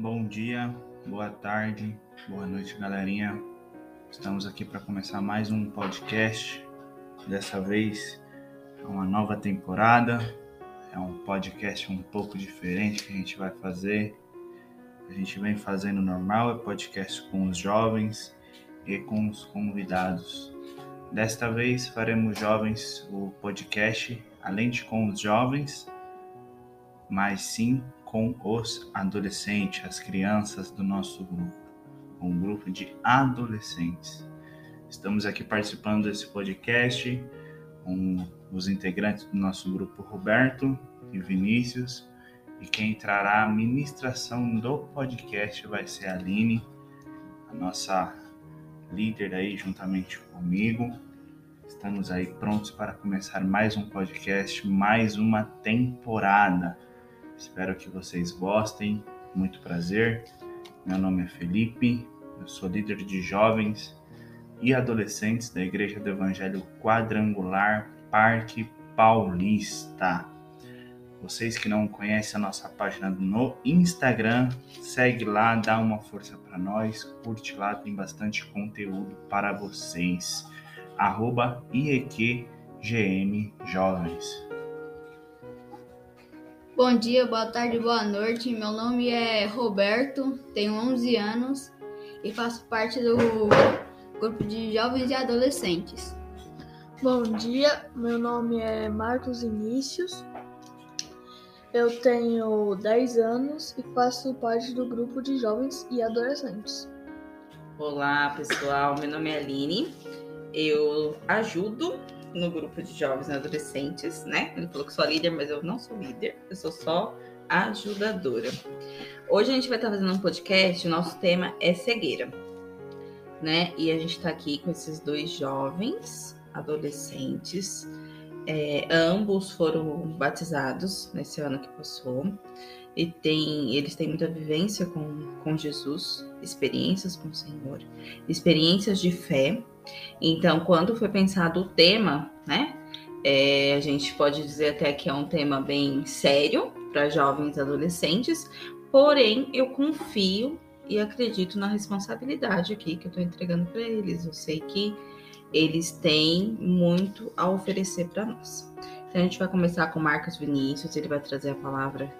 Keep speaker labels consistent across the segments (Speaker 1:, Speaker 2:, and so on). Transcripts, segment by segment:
Speaker 1: Bom dia, boa tarde, boa noite, galerinha. Estamos aqui para começar mais um podcast. Dessa vez é uma nova temporada. É um podcast um pouco diferente que a gente vai fazer. A gente vem fazendo normal, é podcast com os jovens e com os convidados. Desta vez faremos jovens o podcast, além de com os jovens, mas sim com os adolescentes, as crianças do nosso grupo, um grupo de adolescentes. Estamos aqui participando desse podcast com os integrantes do nosso grupo Roberto e Vinícius, e quem entrará a ministração do podcast vai ser a Aline, a nossa líder aí juntamente comigo. Estamos aí prontos para começar mais um podcast, mais uma temporada. Espero que vocês gostem. Muito prazer. Meu nome é Felipe, eu sou líder de jovens e adolescentes da Igreja do Evangelho Quadrangular Parque Paulista. Vocês que não conhecem a nossa página no Instagram, segue lá, dá uma força para nós, curte lá, tem bastante conteúdo para vocês. Arroba IEQGM Jovens.
Speaker 2: Bom dia, boa tarde, boa noite. Meu nome é Roberto, tenho 11 anos e faço parte do grupo de jovens e adolescentes.
Speaker 3: Bom dia, meu nome é Marcos Inícios. Eu tenho 10 anos e faço parte do grupo de jovens e adolescentes.
Speaker 4: Olá, pessoal. Meu nome é Aline. Eu ajudo no grupo de jovens e adolescentes, né? Ele falou que sou líder, mas eu não sou líder, eu sou só ajudadora. Hoje a gente vai estar fazendo um podcast, o nosso tema é cegueira, né? E a gente está aqui com esses dois jovens, adolescentes, é, ambos foram batizados nesse ano que passou e tem, eles têm muita vivência com, com Jesus, experiências com o Senhor, experiências de fé. Então, quando foi pensado o tema, né? É, a gente pode dizer até que é um tema bem sério para jovens adolescentes, porém eu confio e acredito na responsabilidade aqui que eu estou entregando para eles. Eu sei que eles têm muito a oferecer para nós. Então a gente vai começar com Marcos Vinícius, ele vai trazer a palavra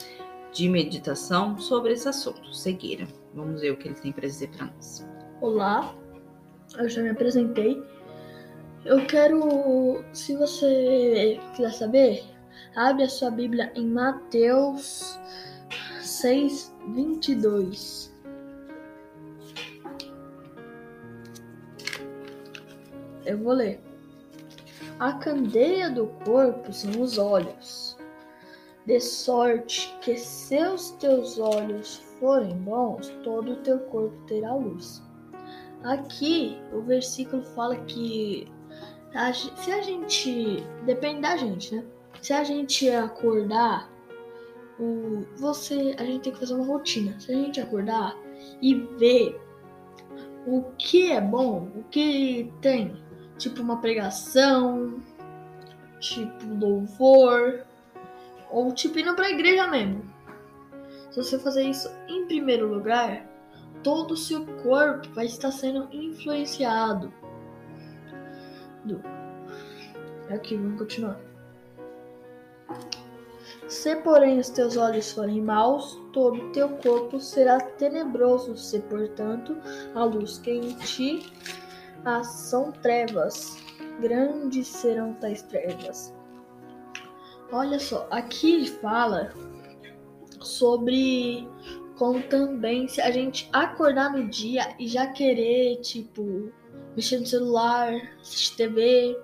Speaker 4: de meditação sobre esse assunto, cegueira. Vamos ver o que ele tem para dizer para nós.
Speaker 3: Olá, eu já me apresentei. Eu quero, se você quiser saber, abre a sua Bíblia em Mateus 6, 22. Eu vou ler. A candeia do corpo são os olhos de sorte que se os teus olhos forem bons, todo o teu corpo terá luz. Aqui o versículo fala que a, se a gente depende da gente, né? Se a gente acordar, o, você, a gente tem que fazer uma rotina. Se a gente acordar e ver o que é bom, o que tem, tipo uma pregação, tipo louvor, ou tipo indo pra igreja mesmo. Se você fazer isso em primeiro lugar, todo o seu corpo vai estar sendo influenciado. Do... Aqui, vamos continuar. Se, porém, os teus olhos forem maus, todo o teu corpo será tenebroso. Se, portanto, a luz que em ti há são trevas, grandes serão tais trevas. Olha só, aqui ele fala sobre como também se a gente acordar no dia e já querer, tipo, mexer no celular, assistir TV,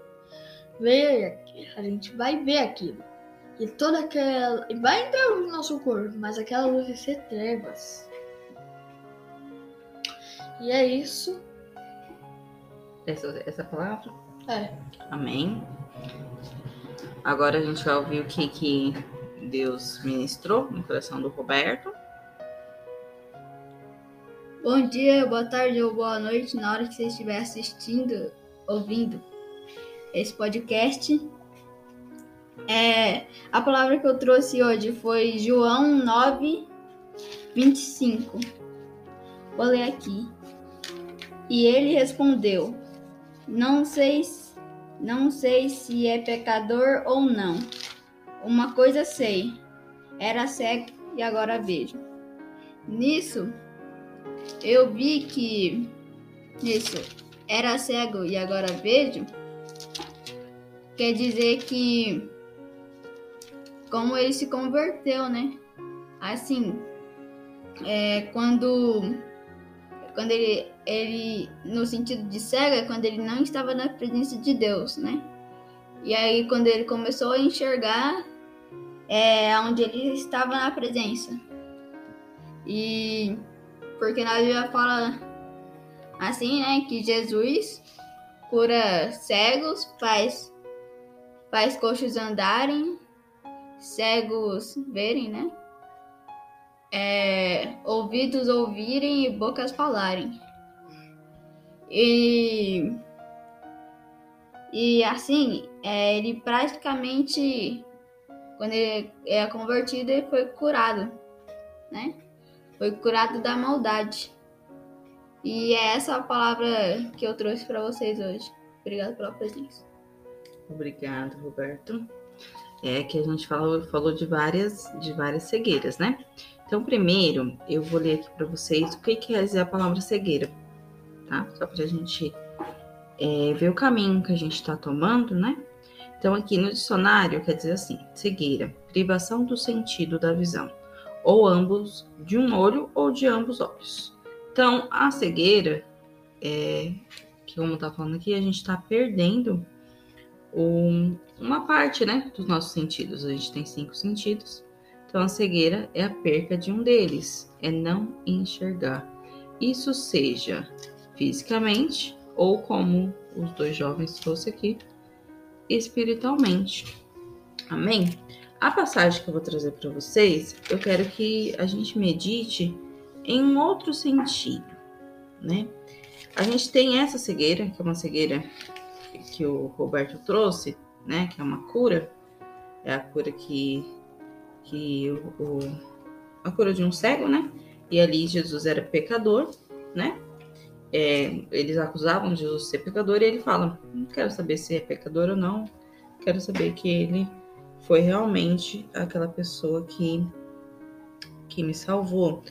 Speaker 3: ver, a gente vai ver aquilo. E toda aquela. E vai entrar no nosso corpo, mas aquela luz vai ser trevas. E é isso.
Speaker 4: Essa, essa palavra?
Speaker 3: É.
Speaker 4: Amém. Agora a gente vai ouvir o que, que Deus ministrou no coração do Roberto.
Speaker 2: Bom dia, boa tarde ou boa noite na hora que você estiver assistindo, ouvindo esse podcast. É, a palavra que eu trouxe hoje foi João 9, 25. Vou ler aqui. E ele respondeu: Não sei, não sei se é pecador ou não. Uma coisa sei: era cego e agora vejo. Nisso, eu vi que isso era cego e agora vejo. Quer dizer que como ele se converteu, né? Assim, é, quando quando ele, ele no sentido de cego é quando ele não estava na presença de Deus, né? E aí quando ele começou a enxergar é onde ele estava na presença. E porque na Bíblia fala assim, né, que Jesus cura cegos, faz faz coxos andarem, cegos verem, né? É, ouvidos ouvirem e bocas falarem. E, e assim, é, ele praticamente, quando ele é convertido, ele foi curado, né? Foi curado da maldade. E é essa a palavra que eu trouxe para vocês hoje. Obrigado pela presença.
Speaker 4: Obrigado, Roberto. É que a gente falou, falou de várias de várias cegueiras, né? Então, primeiro, eu vou ler aqui para vocês o que quer dizer a palavra cegueira, tá? Só para a gente é, ver o caminho que a gente está tomando, né? Então, aqui no dicionário quer dizer assim: cegueira, privação do sentido da visão, ou ambos, de um olho ou de ambos olhos. Então, a cegueira, é, que como tá falando aqui, a gente está perdendo um, uma parte, né, dos nossos sentidos. A gente tem cinco sentidos. Então, a cegueira é a perca de um deles, é não enxergar. Isso seja fisicamente ou como os dois jovens trouxe aqui, espiritualmente. Amém? A passagem que eu vou trazer para vocês, eu quero que a gente medite em um outro sentido, né? A gente tem essa cegueira, que é uma cegueira que o Roberto trouxe, né? Que é uma cura, é a cura que que o, o, a cura de um cego, né? E ali Jesus era pecador, né? É, eles acusavam Jesus de ser pecador e ele fala: Não quero saber se é pecador ou não, quero saber que ele foi realmente aquela pessoa que, que me salvou.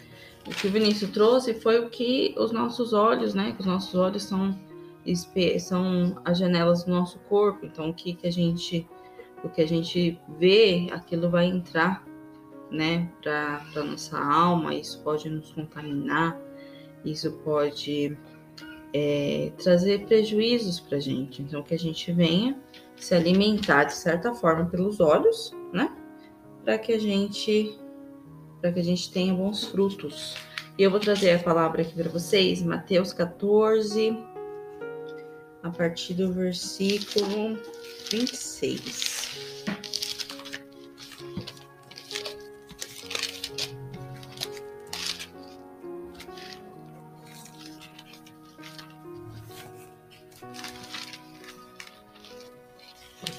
Speaker 4: O que o Vinícius trouxe foi o que os nossos olhos, né? Que os nossos olhos são, são as janelas do nosso corpo. Então, o que, que a gente o que a gente vê, aquilo vai entrar, né, para nossa alma. Isso pode nos contaminar, isso pode é, trazer prejuízos para gente. Então, que a gente venha se alimentar de certa forma pelos olhos, né, para que a gente para que a gente tenha bons frutos. E eu vou trazer a palavra aqui para vocês, Mateus 14, a partir do versículo 26.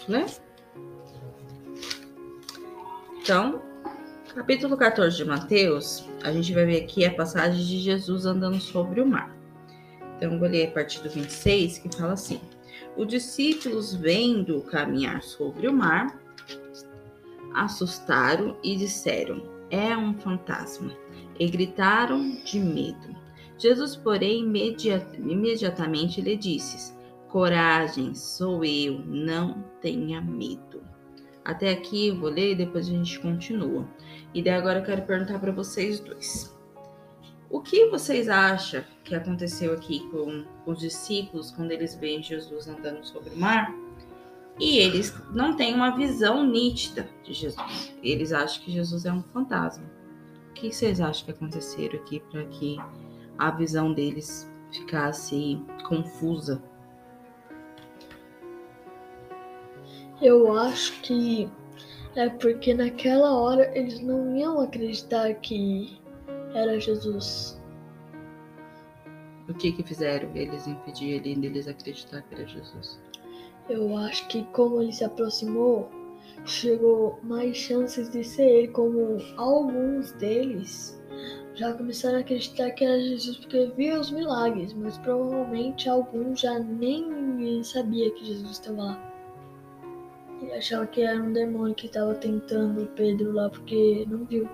Speaker 4: Né? Então, capítulo 14 de Mateus, a gente vai ver aqui a passagem de Jesus andando sobre o mar. Então, vou ler a partir do 26, que fala assim: Os discípulos, vendo caminhar sobre o mar, assustaram e disseram: É um fantasma. E gritaram de medo. Jesus, porém, imediatamente lhe disse: Coragem, sou eu, não tenha medo. Até aqui eu vou ler e depois a gente continua. E daí agora eu quero perguntar para vocês dois. O que vocês acham que aconteceu aqui com os discípulos quando eles veem Jesus andando sobre o mar? E eles não têm uma visão nítida de Jesus. Eles acham que Jesus é um fantasma. O que vocês acham que aconteceu aqui para que a visão deles ficasse confusa?
Speaker 3: Eu acho que é porque naquela hora eles não iam acreditar que era Jesus.
Speaker 4: O que que fizeram eles impedir ele deles acreditar que era Jesus?
Speaker 3: Eu acho que como ele se aproximou, chegou mais chances de ser ele, como alguns deles já começaram a acreditar que era Jesus porque via os milagres, mas provavelmente alguns já nem sabia que Jesus estava lá. E achava que era um demônio que estava tentando Pedro lá porque não viu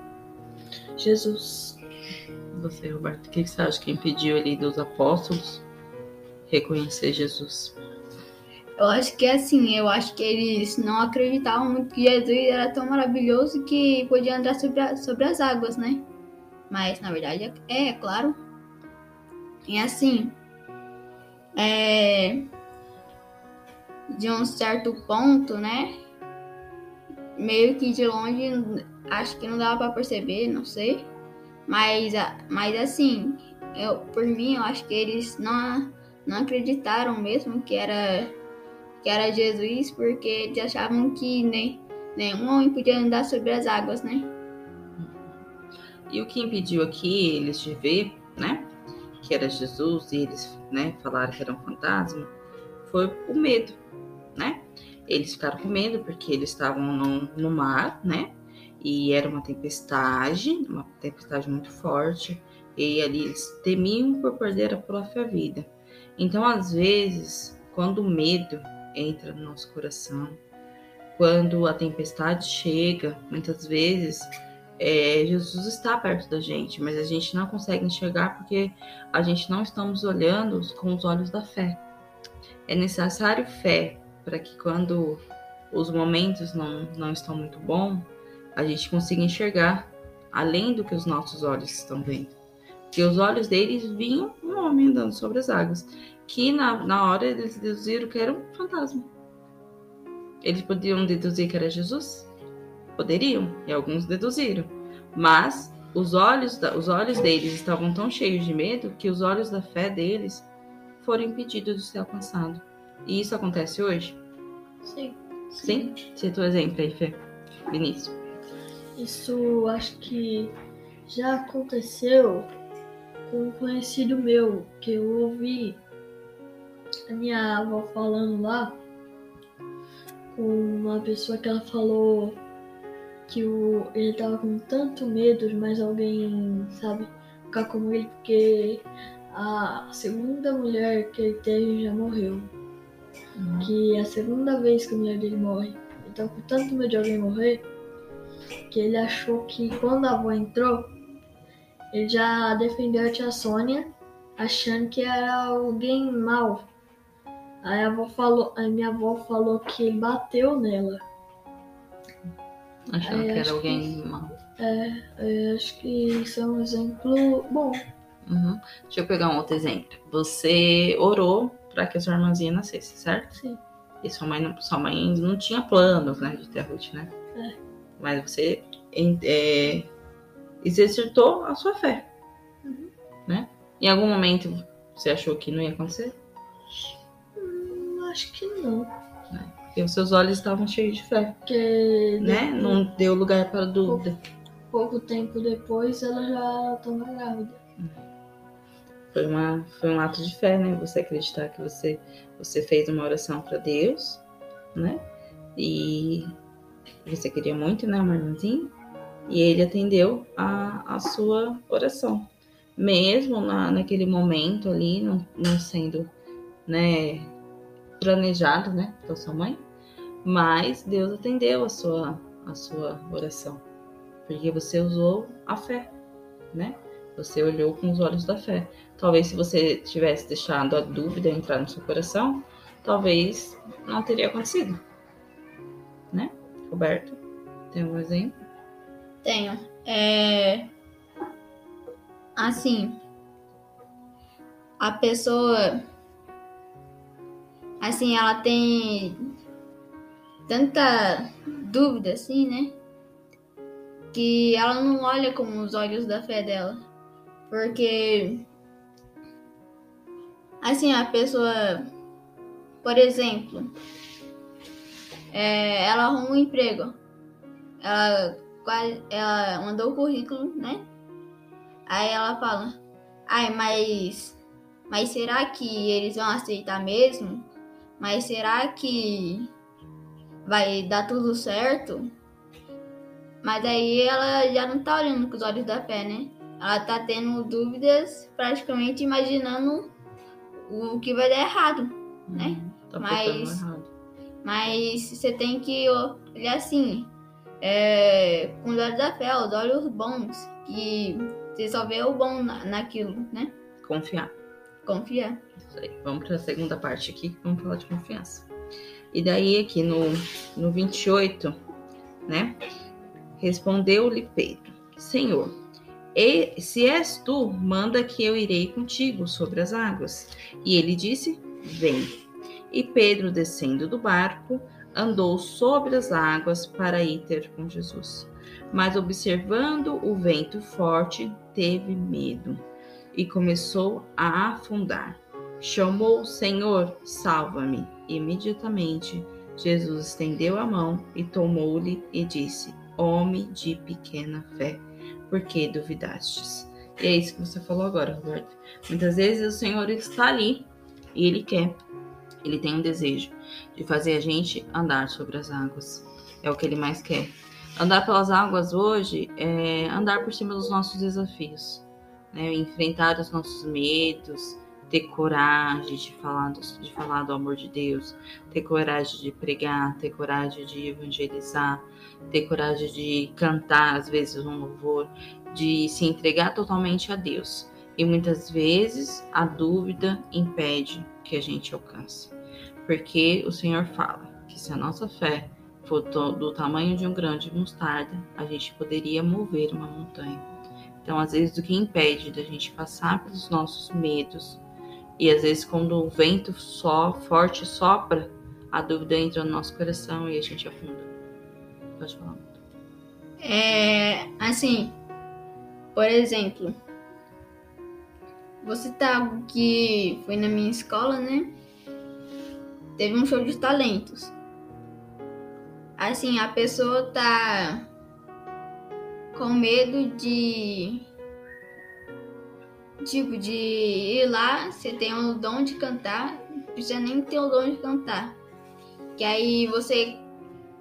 Speaker 3: Jesus.
Speaker 4: Você, Roberto, o que você acha que impediu ali dos apóstolos reconhecer Jesus?
Speaker 2: Eu acho que é assim, eu acho que eles não acreditavam muito que Jesus era tão maravilhoso que podia andar sobre, a, sobre as águas, né? Mas na verdade é, é claro. E assim, é, de um certo ponto, né? Meio que de longe, acho que não dava para perceber, não sei. Mas, mas assim, eu, por mim, eu acho que eles não, não acreditaram mesmo que era, que era Jesus, porque eles achavam que nem, nenhum homem podia andar sobre as águas, né?
Speaker 4: E o que impediu aqui eles de ver, né? Que era Jesus e eles né, falaram que era um fantasma, foi o medo né? Eles ficaram com medo porque eles estavam no, no mar, né? E era uma tempestade, uma tempestade muito forte, e ali eles temiam por perder a própria vida. Então, às vezes, quando o medo entra no nosso coração, quando a tempestade chega, muitas vezes é, Jesus está perto da gente, mas a gente não consegue enxergar porque a gente não estamos olhando com os olhos da fé. É necessário fé para que quando os momentos não, não estão muito bons, a gente consiga enxergar além do que os nossos olhos estão vendo. Porque os olhos deles vinham um homem andando sobre as águas, que na, na hora eles deduziram que era um fantasma. Eles podiam deduzir que era Jesus? Poderiam, e alguns deduziram. Mas os olhos, da, os olhos deles estavam tão cheios de medo que os olhos da fé deles foram impedidos de ser alcançados. E isso acontece hoje?
Speaker 3: Sim.
Speaker 4: Sim? Cita o exemplo aí, Fê. Vinícius.
Speaker 3: Isso acho que já aconteceu com um conhecido meu, que eu ouvi a minha avó falando lá com uma pessoa que ela falou que o, ele tava com tanto medo de mais alguém, sabe, ficar com ele porque a segunda mulher que ele teve já morreu. Que é a segunda vez que a mulher dele morre. Ele tava com tanto medo de alguém morrer que ele achou que quando a avó entrou, ele já defendeu a tia Sônia, achando que era alguém mal. Aí a, avó falou, a minha avó falou que ele bateu nela.
Speaker 4: Achando que era alguém que, mal.
Speaker 3: É, eu acho que isso é um exemplo bom.
Speaker 4: Uhum. Deixa eu pegar um outro exemplo. Você orou para que a sua irmãzinha nascesse, certo?
Speaker 3: Sim.
Speaker 4: E sua mãe, sua mãe não tinha planos, né, de ter a Ruth, né?
Speaker 3: É.
Speaker 4: Mas você é, exercitou a sua fé,
Speaker 3: uhum.
Speaker 4: né? Em algum momento você achou que não ia acontecer?
Speaker 3: Hum, acho que não.
Speaker 4: Né? Porque os seus olhos estavam cheios de fé,
Speaker 3: Porque
Speaker 4: né? Não deu lugar para dúvida.
Speaker 3: Pouco, pouco tempo depois ela já estava grávida.
Speaker 4: Foi, uma, foi um ato de fé, né? Você acreditar que você, você fez uma oração para Deus, né? E você queria muito, né, uma irmãzinha? E ele atendeu a, a sua oração. Mesmo na, naquele momento ali, não, não sendo, né, planejado, né, pela sua mãe, mas Deus atendeu a sua, a sua oração. Porque você usou a fé, né? Você olhou com os olhos da fé. Talvez se você tivesse deixado a dúvida entrar no seu coração, talvez não teria acontecido. Né? Roberto, tem um exemplo?
Speaker 2: Tenho. É. Assim. A pessoa. Assim, ela tem tanta dúvida, assim, né? Que ela não olha com os olhos da fé dela. Porque. Assim, a pessoa. Por exemplo. É, ela arruma um emprego. Ela, ela mandou o currículo, né? Aí ela fala: Ai, mas. Mas será que eles vão aceitar mesmo? Mas será que vai dar tudo certo? Mas aí ela já não tá olhando com os olhos da fé, né? Ela tá tendo dúvidas, praticamente imaginando o que vai dar errado. Né?
Speaker 4: Hum, Tá
Speaker 2: Mas-
Speaker 4: errado.
Speaker 2: Mas você tem que olhar assim, é, com os olhos da fé, os olhos bons, que você só vê o bom na- naquilo, né?
Speaker 4: Confiar.
Speaker 2: Confiar.
Speaker 4: Isso aí. Vamos para a segunda parte aqui, vamos falar de confiança. E daí aqui no, no 28, né? Respondeu-lhe Pedro, Senhor, e, se és tu, manda que eu irei contigo sobre as águas. E ele disse, vem. E Pedro, descendo do barco, andou sobre as águas para ir ter com Jesus. Mas observando o vento forte, teve medo e começou a afundar. Chamou, Senhor, salva-me. Imediatamente, Jesus estendeu a mão e tomou-lhe e disse: Homem de pequena fé, por que duvidastes? E é isso que você falou agora, Roberto. Muitas vezes o Senhor está ali e Ele quer, Ele tem um desejo de fazer a gente andar sobre as águas. É o que Ele mais quer. Andar pelas águas hoje é andar por cima dos nossos desafios, né? enfrentar os nossos medos, ter coragem de falar, do, de falar do amor de Deus, ter coragem de pregar, ter coragem de evangelizar, ter coragem de cantar, às vezes, um louvor, de se entregar totalmente a Deus. E muitas vezes a dúvida impede que a gente alcance. Porque o Senhor fala que se a nossa fé for do, tamanho de um grão de mostarda, a gente poderia mover uma montanha. Então, às vezes, o que impede da gente passar pelos nossos medos, e às vezes, quando o vento só forte sopra, a dúvida entra no nosso coração e a gente afunda. Pode falar.
Speaker 2: É, assim, por exemplo, vou citar algo que foi na minha escola, né? Teve um show de talentos. Assim, a pessoa tá com medo de. Tipo, de ir lá, você tem o dom de cantar, não precisa nem ter o dom de cantar. Que aí você,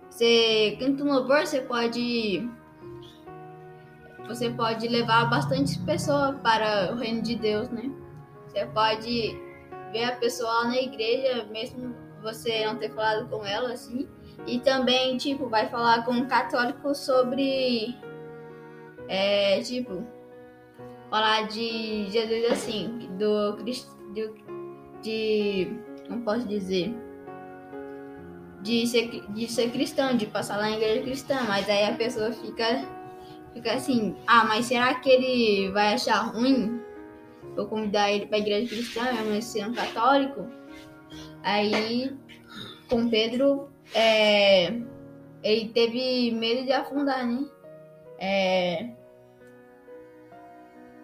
Speaker 2: você canta um louvor, você pode você pode levar bastante pessoas para o reino de Deus, né? Você pode ver a pessoa lá na igreja, mesmo você não ter falado com ela, assim. E também, tipo, vai falar com um católico sobre. É, tipo, falar de Jesus assim, do Cristo. De. Como posso dizer? De ser, de ser cristão, de passar lá na igreja cristã, mas aí a pessoa fica Fica assim, ah, mas será que ele vai achar ruim eu convidar ele pra igreja cristã, mesmo sendo católico? Aí, com Pedro, é, ele teve medo de afundar, né? É,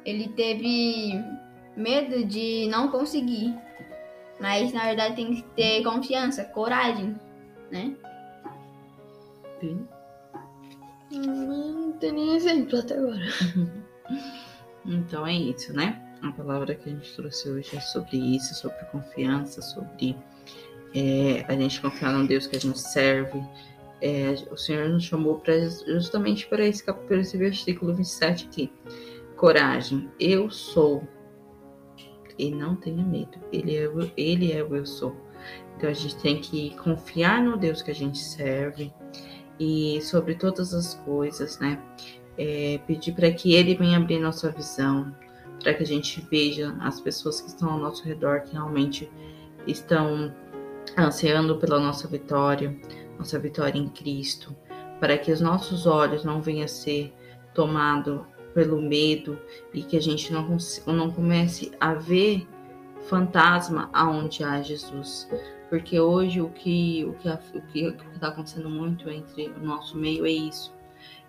Speaker 2: ele teve medo de não conseguir. Mas na verdade tem que ter confiança, coragem, né?
Speaker 4: Sim.
Speaker 3: Não tem nem exemplo até agora.
Speaker 4: Então é isso, né? A palavra que a gente trouxe hoje é sobre isso, sobre confiança, sobre é, a gente confiar no Deus que a gente serve. É, o Senhor nos chamou pra, justamente para esse, para esse versículo 27 aqui. Coragem, eu sou. E não tenha medo. Ele é, ele é o eu sou. Então a gente tem que confiar no Deus que a gente serve e sobre todas as coisas, né? É, pedir para que Ele venha abrir nossa visão, para que a gente veja as pessoas que estão ao nosso redor que realmente estão ansiando pela nossa vitória, nossa vitória em Cristo, para que os nossos olhos não venham a ser tomados pelo medo e que a gente não, não comece a ver fantasma aonde há Jesus. Porque hoje o que o que o que está acontecendo muito entre o nosso meio é isso.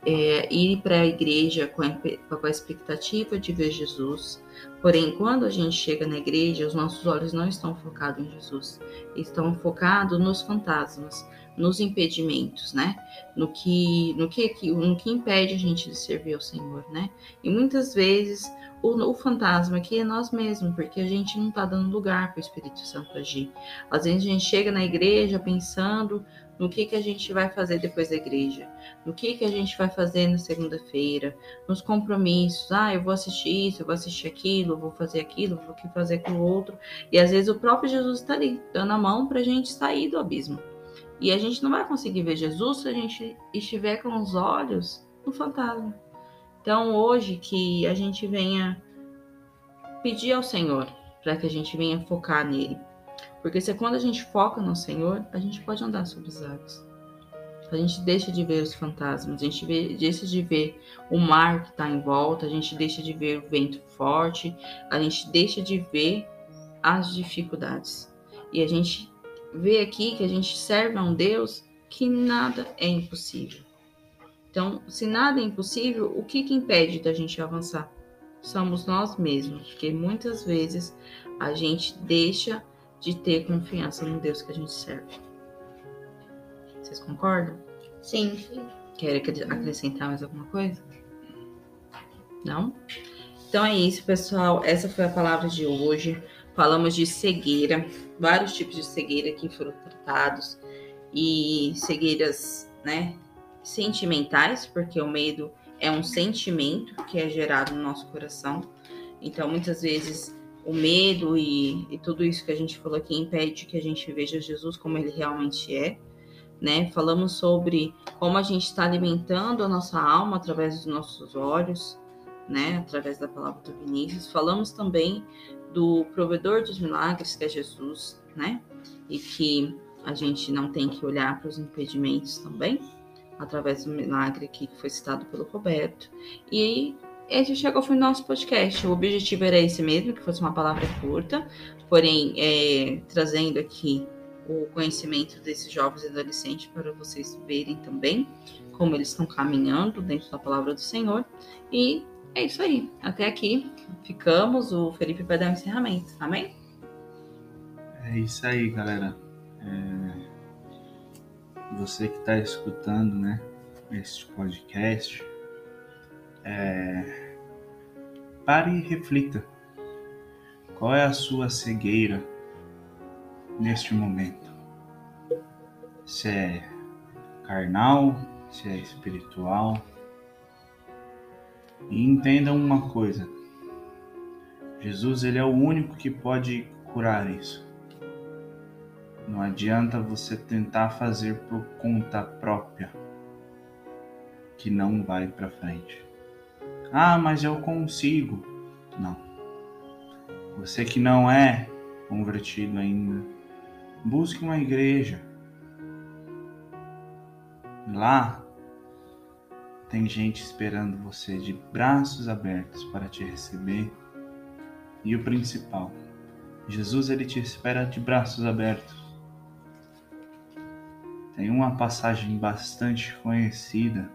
Speaker 4: É ir para a igreja com a, com a expectativa de ver Jesus. Porém, quando a gente chega na igreja, os nossos olhos não estão focados em Jesus. Estão focados nos fantasmas, nos impedimentos, né? No que, no que, no que impede a gente de servir ao Senhor, né? E muitas vezes o, o fantasma aqui é nós mesmos, porque a gente não está dando lugar para o Espírito Santo agir. Às vezes a gente chega na igreja pensando no que, que a gente vai fazer depois da igreja, no que, que a gente vai fazer na segunda-feira, nos compromissos. Ah, eu vou assistir isso, eu vou assistir aquilo, eu vou fazer aquilo, eu vou fazer aquilo outro. E às vezes o próprio Jesus está ali, dando a mão para a gente sair do abismo. E a gente não vai conseguir ver Jesus se a gente estiver com os olhos no fantasma. Então, hoje que a gente venha pedir ao Senhor para que a gente venha focar nele. Porque se é quando a gente foca no Senhor, a gente pode andar sobre os águas. A gente deixa de ver os fantasmas, a gente vê, deixa de ver o mar que está em volta, a gente deixa de ver o vento forte, a gente deixa de ver as dificuldades. E a gente vê aqui que a gente serve a um Deus que nada é impossível. Então, se nada é impossível, o que, que impede da gente avançar? Somos nós mesmos, porque muitas vezes a gente deixa de ter confiança no Deus que a gente serve. Vocês concordam?
Speaker 2: Sim.
Speaker 4: Querem acrescentar mais alguma coisa? Não? Então é isso, pessoal. Essa foi a palavra de hoje. Falamos de cegueira, vários tipos de cegueira que foram tratados e cegueiras, né, sentimentais, porque o medo é um sentimento que é gerado no nosso coração. Então, muitas vezes o medo e, e, tudo isso que a gente falou aqui impede que a gente veja Jesus como ele realmente é. Né? Falamos sobre como a gente está alimentando a nossa alma através dos nossos olhos, né? através da palavra do Vinícius. Falamos também do provedor dos milagres, que é Jesus, né? e que a gente não tem que olhar para os impedimentos também, através do milagre aqui que foi citado pelo Roberto. E esse chegou fim do nosso podcast. O objetivo era esse mesmo, que fosse uma palavra curta, porém é, trazendo aqui o conhecimento desses jovens e adolescentes para vocês verem também como eles estão caminhando dentro da palavra do Senhor. E é isso aí. Até aqui ficamos. O Felipe vai dar um encerramento. Amém?
Speaker 1: É isso aí, galera. É... Você que está escutando, né, este podcast, é, pare e reflita. Qual é a sua cegueira neste momento? Se é carnal, se é espiritual. E entenda uma coisa. Jesus ele é o único que pode curar isso. Não adianta você tentar fazer por conta própria que não vai para frente. Ah, mas eu consigo. Não. Você que não é convertido ainda, busque uma igreja. Lá tem gente esperando você de braços abertos para te receber. E o principal, Jesus ele te espera de braços abertos. Tem uma passagem bastante conhecida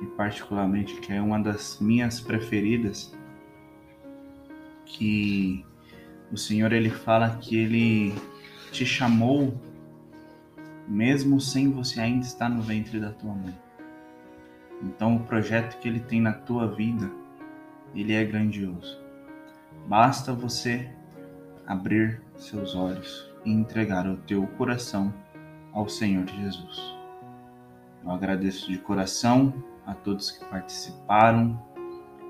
Speaker 1: e particularmente que é uma das minhas preferidas, que o Senhor ele fala que ele te chamou mesmo sem você ainda estar no ventre da tua mãe. Então o projeto que ele tem na tua vida, ele é grandioso. Basta você abrir seus olhos e entregar o teu coração ao Senhor Jesus. Eu agradeço de coração a todos que participaram.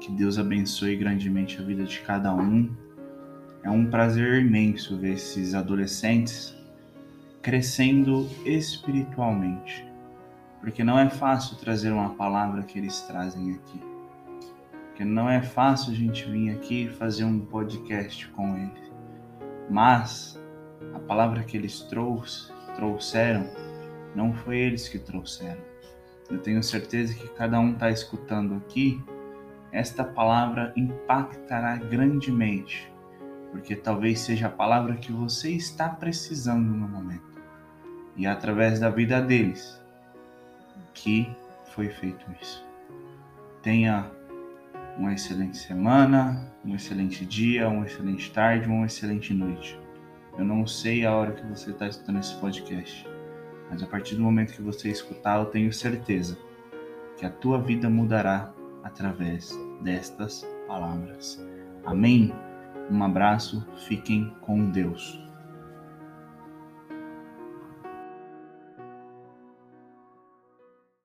Speaker 1: Que Deus abençoe grandemente a vida de cada um. É um prazer imenso ver esses adolescentes crescendo espiritualmente, porque não é fácil trazer uma palavra que eles trazem aqui. Porque não é fácil a gente vir aqui fazer um podcast com eles. Mas a palavra que eles trouxe, trouxeram não foi eles que trouxeram eu tenho certeza que cada um está escutando aqui, esta palavra impactará grandemente, porque talvez seja a palavra que você está precisando no momento. E é através da vida deles que foi feito isso. Tenha uma excelente semana, um excelente dia, uma excelente tarde, uma excelente noite. Eu não sei a hora que você está escutando esse podcast mas a partir do momento que você escutar, eu tenho certeza que a tua vida mudará através destas palavras. Amém? Um abraço, fiquem com Deus.